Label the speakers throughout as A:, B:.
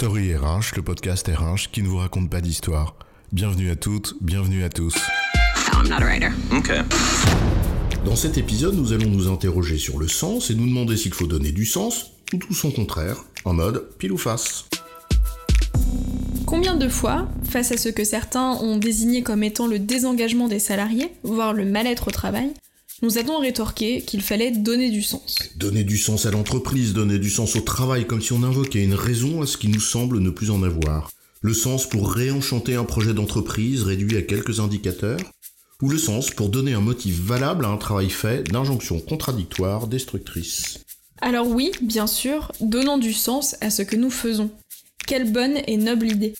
A: Story RH, le podcast RH qui ne vous raconte pas d'histoire. Bienvenue à toutes, bienvenue à tous.
B: I'm not a writer.
C: Okay.
D: Dans cet épisode, nous allons nous interroger sur le sens et nous demander s'il faut donner du sens ou tout son contraire, en mode pile ou face.
E: Combien de fois, face à ce que certains ont désigné comme étant le désengagement des salariés, voire le mal-être au travail, nous avons rétorqué qu'il fallait donner du sens.
D: Donner du sens à l'entreprise, donner du sens au travail, comme si on invoquait une raison à ce qui nous semble ne plus en avoir. Le sens pour réenchanter un projet d'entreprise réduit à quelques indicateurs, ou le sens pour donner un motif valable à un travail fait d'injonctions contradictoires, destructrices.
E: Alors oui, bien sûr, donnons du sens à ce que nous faisons. Quelle bonne et noble idée.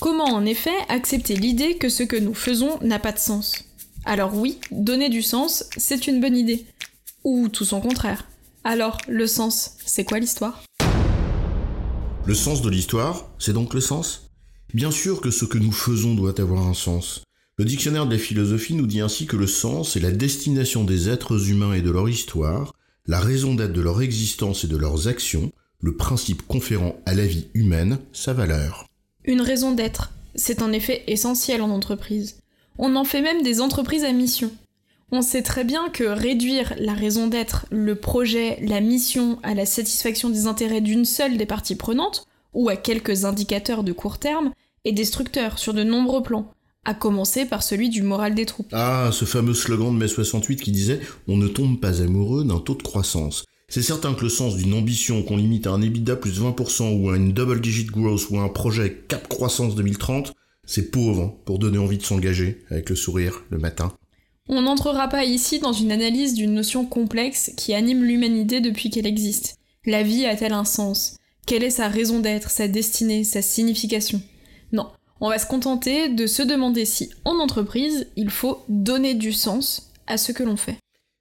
E: Comment en effet accepter l'idée que ce que nous faisons n'a pas de sens? Alors oui, donner du sens, c'est une bonne idée. Ou tout son contraire. Alors, le sens, c'est quoi l'histoire?
D: Le sens de l'histoire, c'est donc le sens? Bien sûr que ce que nous faisons doit avoir un sens. Le dictionnaire de la philosophie nous dit ainsi que le sens est la destination des êtres humains et de leur histoire, la raison d'être de leur existence et de leurs actions, le principe conférant à la vie humaine sa valeur.
E: Une raison d'être, c'est en effet essentiel en entreprise. On en fait même des entreprises à mission. On sait très bien que réduire la raison d'être, le projet, la mission à la satisfaction des intérêts d'une seule des parties prenantes, ou à quelques indicateurs de court terme, est destructeur sur de nombreux plans, à commencer par celui du moral des troupes.
D: Ah, ce fameux slogan de mai 68 qui disait On ne tombe pas amoureux d'un taux de croissance. C'est certain que le sens d'une ambition qu'on limite à un EBITDA plus 20% ou à une double digit growth ou à un projet cap croissance 2030, c'est pauvre pour donner envie de s'engager avec le sourire le matin.
E: On n'entrera pas ici dans une analyse d'une notion complexe qui anime l'humanité depuis qu'elle existe. La vie a-t-elle un sens? Quelle est sa raison d'être, sa destinée, sa signification? Non, on va se contenter de se demander si, en entreprise, il faut donner du sens à ce que l'on fait.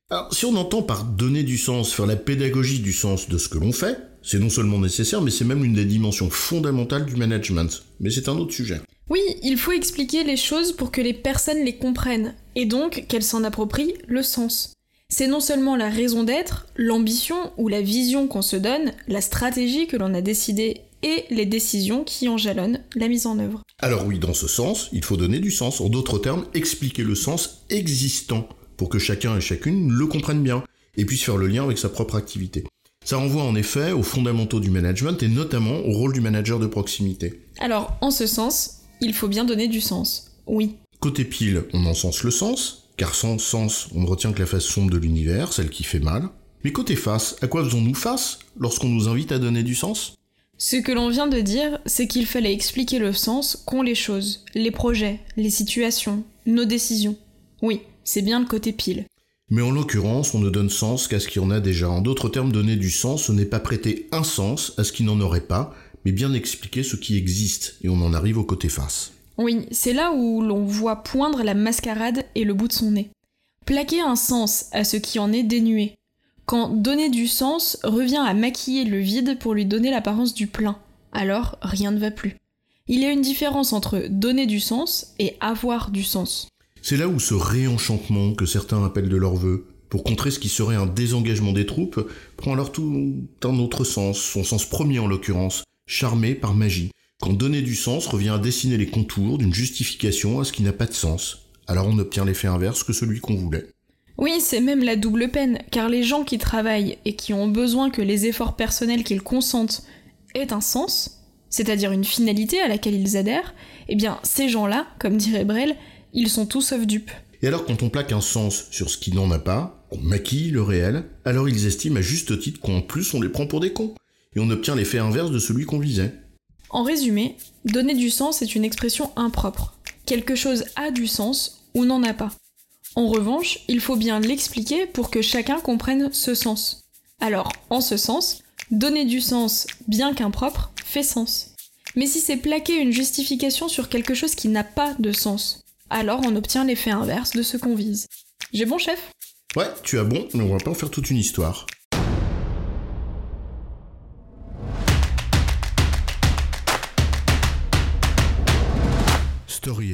D: Alors, si on entend par donner du sens, faire la pédagogie du sens de ce que l'on fait, c'est non seulement nécessaire, mais c'est même une des dimensions fondamentales du management. Mais c'est un autre sujet.
E: Oui, il faut expliquer les choses pour que les personnes les comprennent, et donc qu'elles s'en approprient le sens. C'est non seulement la raison d'être, l'ambition ou la vision qu'on se donne, la stratégie que l'on a décidée et les décisions qui en jalonnent la mise en œuvre.
D: Alors oui, dans ce sens, il faut donner du sens. En d'autres termes, expliquer le sens existant pour que chacun et chacune le comprenne bien et puisse faire le lien avec sa propre activité. Ça renvoie en effet aux fondamentaux du management et notamment au rôle du manager de proximité.
E: Alors, en ce sens, il faut bien donner du sens. Oui.
D: Côté pile, on encense le sens, car sans sens, on ne retient que la face sombre de l'univers, celle qui fait mal. Mais côté face, à quoi faisons-nous face lorsqu'on nous invite à donner du sens?
E: Ce que l'on vient de dire, c'est qu'il fallait expliquer le sens qu'ont les choses, les projets, les situations, nos décisions. Oui, c'est bien le côté pile.
D: Mais en l'occurrence, on ne donne sens qu'à ce qu'il y en a déjà. En d'autres termes, donner du sens, ce n'est pas prêter un sens à ce qui n'en aurait pas, mais bien expliquer ce qui existe, et on en arrive au côté face.
E: Oui, c'est là où l'on voit poindre la mascarade et le bout de son nez. Plaquer un sens à ce qui en est dénué. Quand donner du sens revient à maquiller le vide pour lui donner l'apparence du plein, alors rien ne va plus. Il y a une différence entre donner du sens et avoir du sens.
D: C'est là où ce réenchantement que certains appellent de leur vœu, pour contrer ce qui serait un désengagement des troupes, prend alors tout un autre sens, son sens premier en l'occurrence, charmé par magie, quand donner du sens revient à dessiner les contours d'une justification à ce qui n'a pas de sens. Alors on obtient l'effet inverse que celui qu'on voulait.
E: Oui, c'est même la double peine, car les gens qui travaillent et qui ont besoin que les efforts personnels qu'ils consentent aient un sens, c'est-à-dire une finalité à laquelle ils adhèrent, eh bien ces gens-là, comme dirait Brel, ils sont tous sauf dupes.
D: Et alors quand on plaque un sens sur ce qui n'en a pas, qu'on maquille le réel, alors ils estiment à juste titre qu'en plus on les prend pour des cons, et on obtient l'effet inverse de celui qu'on visait.
E: En résumé, donner du sens est une expression impropre. Quelque chose a du sens ou n'en a pas. En revanche, il faut bien l'expliquer pour que chacun comprenne ce sens. Alors, en ce sens, donner du sens, bien qu'impropre, fait sens. Mais si c'est plaquer une justification sur quelque chose qui n'a pas de sens, alors on obtient l'effet inverse de ce qu'on vise. J'ai bon chef?
D: Ouais, tu as bon, mais on va pas en faire toute une histoire.